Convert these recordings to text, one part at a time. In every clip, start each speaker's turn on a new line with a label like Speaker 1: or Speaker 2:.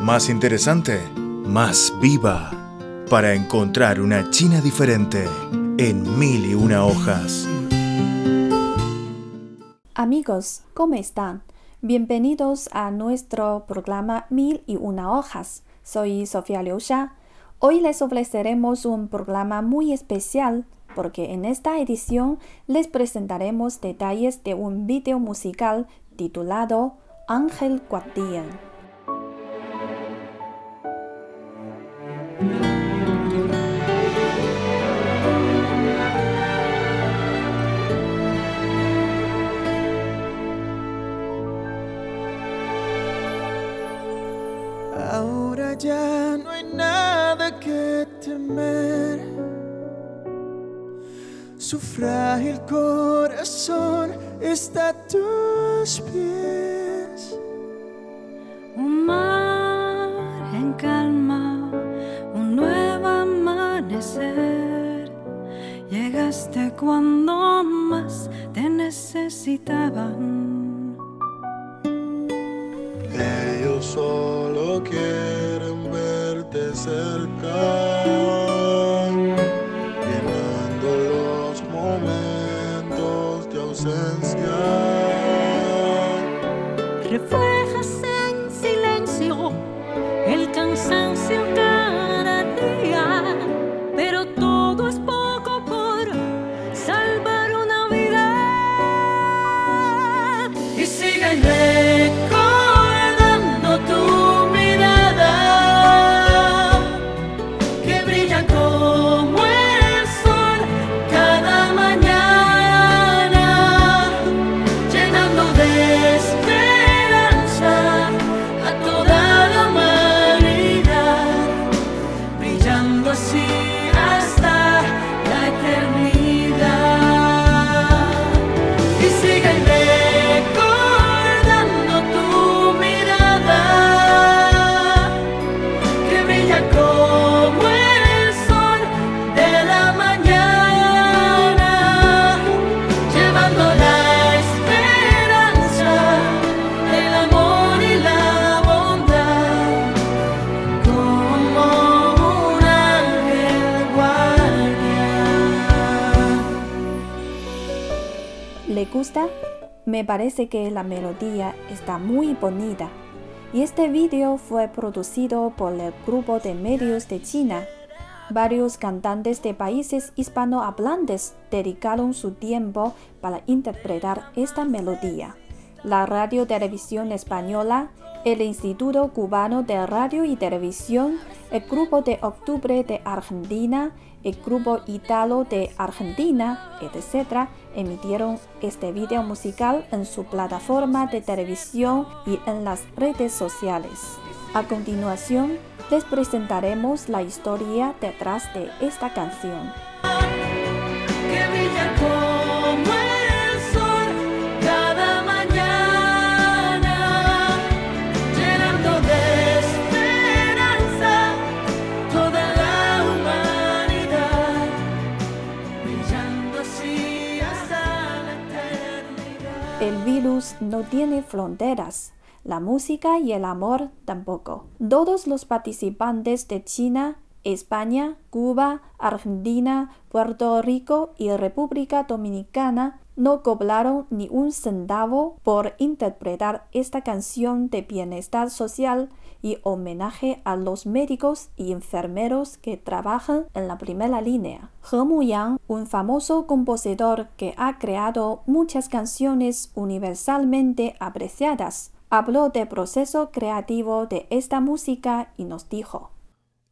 Speaker 1: más interesante, más viva, para encontrar una China diferente en mil y una hojas.
Speaker 2: Amigos, ¿cómo están? Bienvenidos a nuestro programa Mil y una hojas. Soy Sofía Liusha. Hoy les ofreceremos un programa muy especial porque en esta edición les presentaremos detalles de un video musical titulado Ángel Guardián.
Speaker 3: Corazón está a tus pies.
Speaker 4: Un mar en calma, un nuevo amanecer. Llegaste cuando más te necesitaban.
Speaker 2: Gusta? Me parece que la melodía está muy bonita. Y este video fue producido por el grupo de medios de China. Varios cantantes de países hispanohablantes dedicaron su tiempo para interpretar esta melodía. La Radio Televisión Española, el Instituto Cubano de Radio y Televisión, el Grupo de Octubre de Argentina, el Grupo Italo de Argentina, etc., emitieron este video musical en su plataforma de televisión y en las redes sociales. A continuación, les presentaremos la historia detrás de esta canción.
Speaker 4: El
Speaker 2: virus no tiene fronteras, la música y el amor tampoco. Todos los participantes de China, España, Cuba, Argentina, Puerto Rico y República Dominicana no cobraron ni un centavo por interpretar esta canción de bienestar social y homenaje a los médicos y enfermeros que trabajan en la primera línea. He Muyang, un famoso compositor que ha creado muchas canciones universalmente apreciadas, habló del proceso creativo de esta música y nos dijo.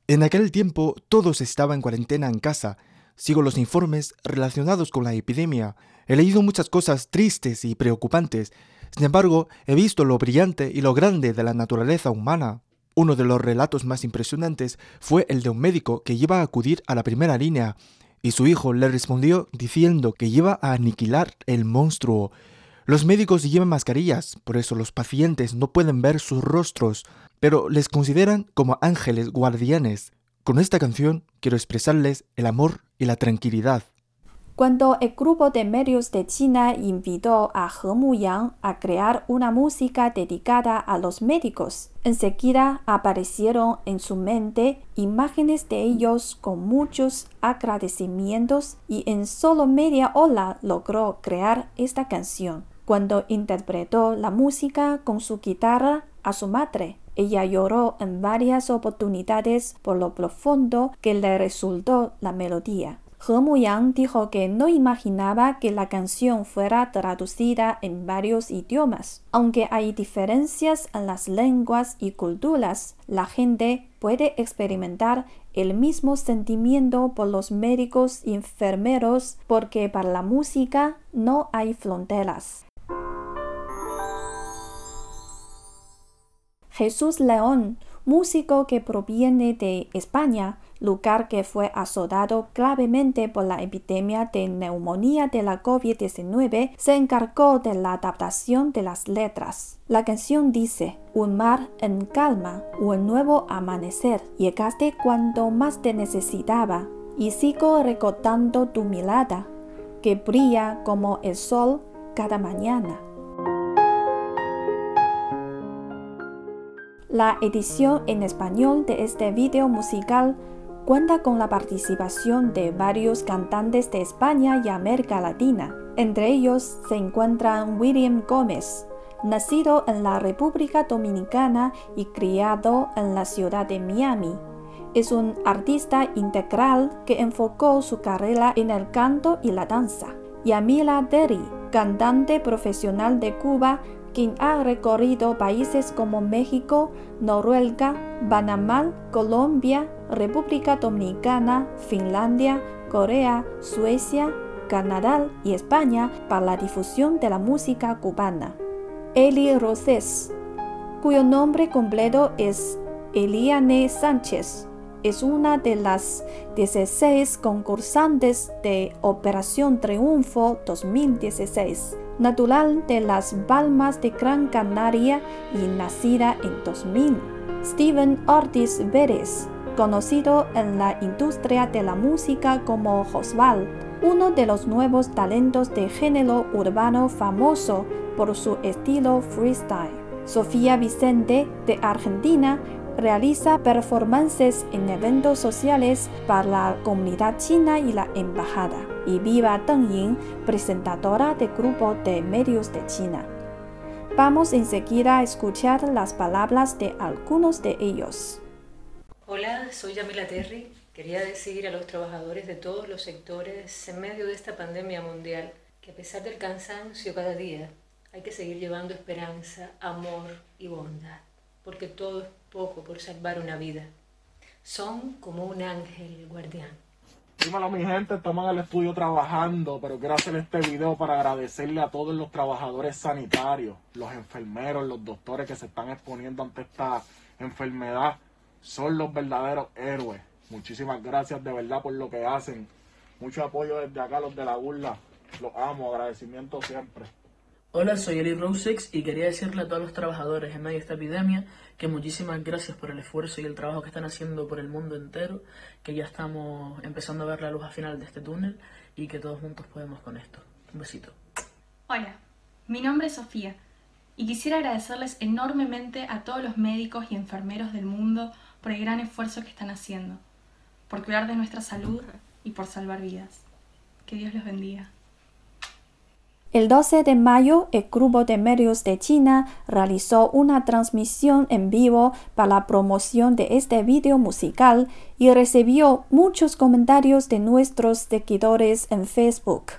Speaker 5: En aquel tiempo todos estaban en cuarentena en casa. Sigo los informes relacionados con la epidemia. He leído muchas cosas tristes y preocupantes. Sin embargo, he visto lo brillante y lo grande de la naturaleza humana. Uno de los relatos más impresionantes fue el de un médico que iba a acudir a la primera línea y su hijo le respondió diciendo que iba a aniquilar el monstruo. Los médicos llevan mascarillas, por eso los pacientes no pueden ver sus rostros, pero les consideran como ángeles guardianes. Con esta canción quiero expresarles el amor y la tranquilidad.
Speaker 2: Cuando el grupo de medios de China invitó a He Muyang a crear una música dedicada a los médicos, enseguida aparecieron en su mente imágenes de ellos con muchos agradecimientos y en solo media hora logró crear esta canción. Cuando interpretó la música con su guitarra a su madre, ella lloró en varias oportunidades por lo profundo que le resultó la melodía. He Muyang dijo que no imaginaba que la canción fuera traducida en varios idiomas. Aunque hay diferencias en las lenguas y culturas, la gente puede experimentar el mismo sentimiento por los médicos y enfermeros porque para la música no hay fronteras. Jesús León, músico que proviene de España, lugar que fue azotado gravemente por la epidemia de neumonía de la COVID-19, se encargó de la adaptación de las letras. La canción dice, un mar en calma, un nuevo amanecer, llegaste cuando más te necesitaba, y sigo recordando tu mirada, que brilla como el sol cada mañana. La edición en español de este video musical cuenta con la participación de varios cantantes de España y América Latina. Entre ellos se encuentran William Gómez, nacido en la República Dominicana y criado en la ciudad de Miami. Es un artista integral que enfocó su carrera en el canto y la danza. Yamila Derry, cantante profesional de Cuba quien ha recorrido países como México, Noruega, Panamá, Colombia, República Dominicana, Finlandia, Corea, Suecia, Canadá y España para la difusión de la música cubana. Eli Rosés, cuyo nombre completo es Eliane Sánchez, es una de las 16 concursantes de Operación Triunfo 2016 natural de las Palmas de Gran Canaria y nacida en 2000. Steven Ortiz Pérez, conocido en la industria de la música como Josval, uno de los nuevos talentos de género urbano famoso por su estilo freestyle. Sofía Vicente, de Argentina, realiza performances en eventos sociales para la comunidad china y la embajada. Y Viva Deng Ying, presentadora de grupo de medios de China. Vamos enseguida a escuchar las palabras de algunos de ellos.
Speaker 6: Hola, soy Yamila Terry. Quería decir a los trabajadores de todos los sectores en medio de esta pandemia mundial que a pesar del cansancio cada día hay que seguir llevando esperanza, amor y bondad, porque todo es poco por salvar una vida. Son como un ángel guardián.
Speaker 7: Dímelo mi gente, estamos en el estudio trabajando, pero quiero hacer este video para agradecerle a todos los trabajadores sanitarios, los enfermeros, los doctores que se están exponiendo ante esta enfermedad. Son los verdaderos héroes. Muchísimas gracias de verdad por lo que hacen. Mucho apoyo desde acá, los de la burla. Los amo, agradecimiento siempre.
Speaker 8: Hola, soy Eli Rosex y quería decirle a todos los trabajadores en medio de esta epidemia que muchísimas gracias por el esfuerzo y el trabajo que están haciendo por el mundo entero, que ya estamos empezando a ver la luz al final de este túnel y que todos juntos podemos con esto. Un besito.
Speaker 9: Hola, mi nombre es Sofía y quisiera agradecerles enormemente a todos los médicos y enfermeros del mundo por el gran esfuerzo que están haciendo, por cuidar de nuestra salud y por salvar vidas. Que Dios los bendiga.
Speaker 2: El 12 de mayo, el Grupo de Medios de China realizó una transmisión en vivo para la promoción de este video musical y recibió muchos comentarios de nuestros seguidores en Facebook.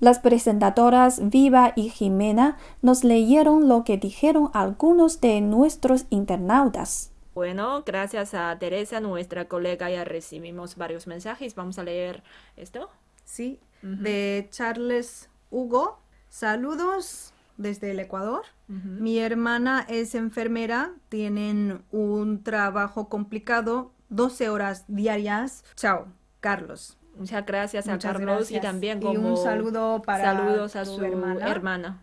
Speaker 2: Las presentadoras Viva y Jimena nos leyeron lo que dijeron algunos de nuestros internautas.
Speaker 10: Bueno, gracias a Teresa, nuestra colega, ya recibimos varios mensajes. Vamos a leer esto.
Speaker 11: Sí, de Charles Hugo, saludos desde el Ecuador. Mi hermana es enfermera, tienen un trabajo complicado, 12 horas diarias. Chao, Carlos.
Speaker 10: Muchas gracias a
Speaker 11: Muchas
Speaker 10: Carlos y también
Speaker 11: Y
Speaker 10: como
Speaker 11: un saludo para
Speaker 10: saludos a su
Speaker 11: hermana.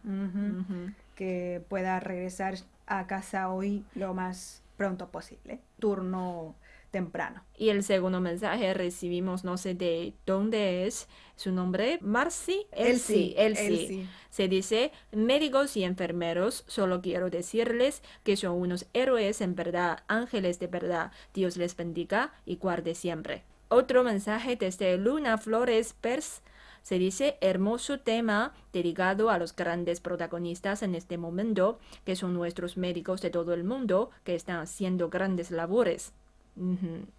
Speaker 11: Que pueda regresar a casa hoy lo más pronto posible. Turno temprano.
Speaker 10: Y el segundo mensaje recibimos, no sé de dónde es su nombre, Marcy
Speaker 11: Elsie,
Speaker 10: Elsie. Se dice, médicos y enfermeros, solo quiero decirles que son unos héroes en verdad, ángeles de verdad. Dios les bendiga y guarde siempre. Otro mensaje desde Luna Flores Pers. Se dice hermoso tema dedicado a los grandes protagonistas en este momento, que son nuestros médicos de todo el mundo, que están haciendo grandes labores.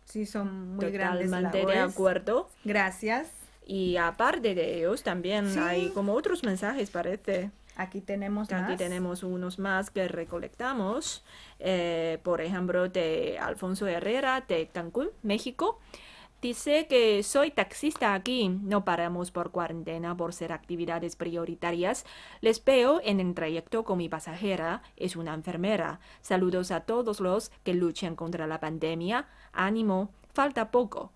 Speaker 11: Sí, son muy grandes
Speaker 10: Totalmente de acuerdo.
Speaker 11: Gracias.
Speaker 10: Y aparte de ellos, también
Speaker 11: Sí.
Speaker 10: hay como otros mensajes, parece.
Speaker 11: Aquí tenemos
Speaker 10: Aquí
Speaker 11: más.
Speaker 10: tenemos unos más que recolectamos. Eh, por ejemplo, de Alfonso Herrera de Cancún, México. Dice que soy taxista aquí. No paramos por cuarentena por ser actividades prioritarias. Les veo en el trayecto con mi pasajera. Es una enfermera. Saludos a todos los que luchan contra la pandemia. Ánimo. Falta poco.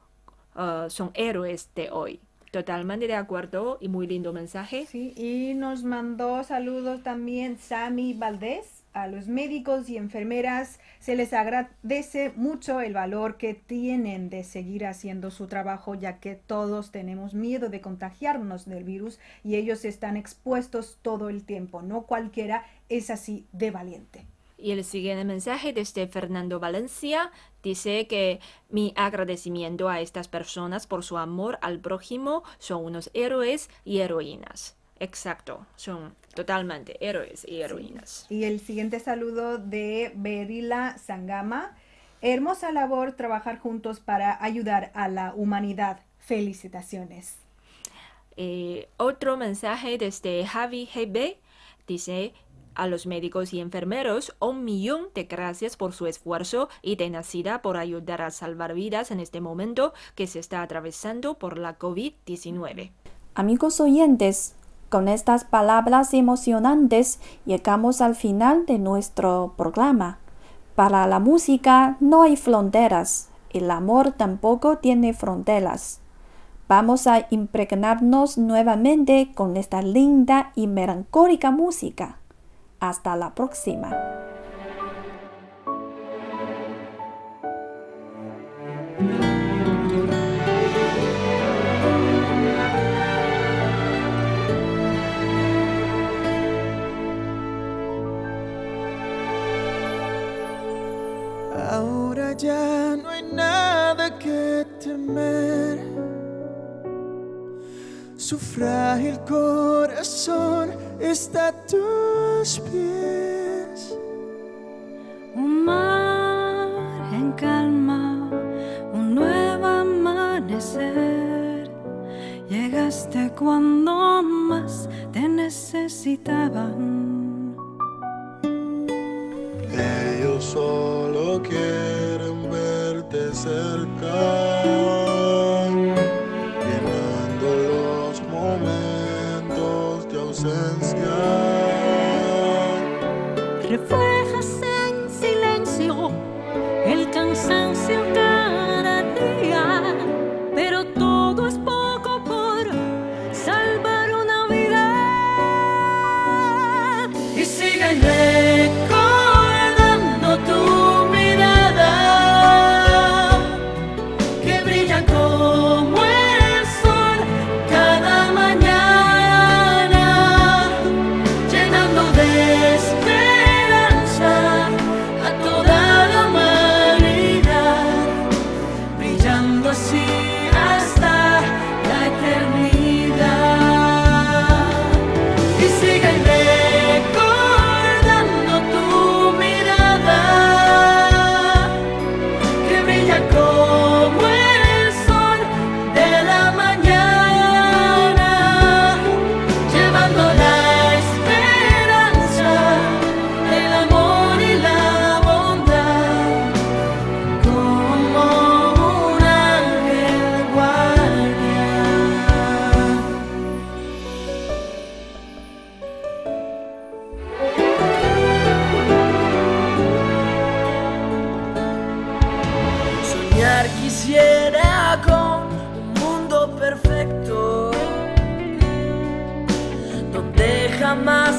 Speaker 10: Uh, son héroes de hoy. Totalmente de acuerdo y muy lindo mensaje.
Speaker 11: Sí, y nos mandó saludos también Sami Valdés. A los médicos y enfermeras se les agradece mucho el valor que tienen de seguir haciendo su trabajo, ya que todos tenemos miedo de contagiarnos del virus y ellos están expuestos todo el tiempo. No cualquiera es así de valiente.
Speaker 10: Y el siguiente mensaje desde Fernando Valencia dice que mi agradecimiento a estas personas por su amor al prójimo son unos héroes y heroínas. Exacto, son totalmente héroes y heroínas.
Speaker 11: Y el siguiente saludo de Berila Sangama. Hermosa labor trabajar juntos para ayudar a la humanidad. Felicitaciones.
Speaker 10: Eh, otro mensaje desde Javi GB dice a los médicos y enfermeros un millón de gracias por su esfuerzo y tenacidad por ayudar a salvar vidas en este momento que se está atravesando por la COVID-19.
Speaker 2: Amigos oyentes, con estas palabras emocionantes llegamos al final de nuestro programa. Para la música no hay fronteras, el amor tampoco tiene fronteras. Vamos a impregnarnos nuevamente con esta linda y melancólica música. Hasta la próxima.
Speaker 3: Ya no hay nada que temer. Su frágil corazón está a tus pies.
Speaker 4: Un mar en calma, un nuevo amanecer. Llegaste cuando más te necesitaban. Quisiera con un mundo perfecto donde jamás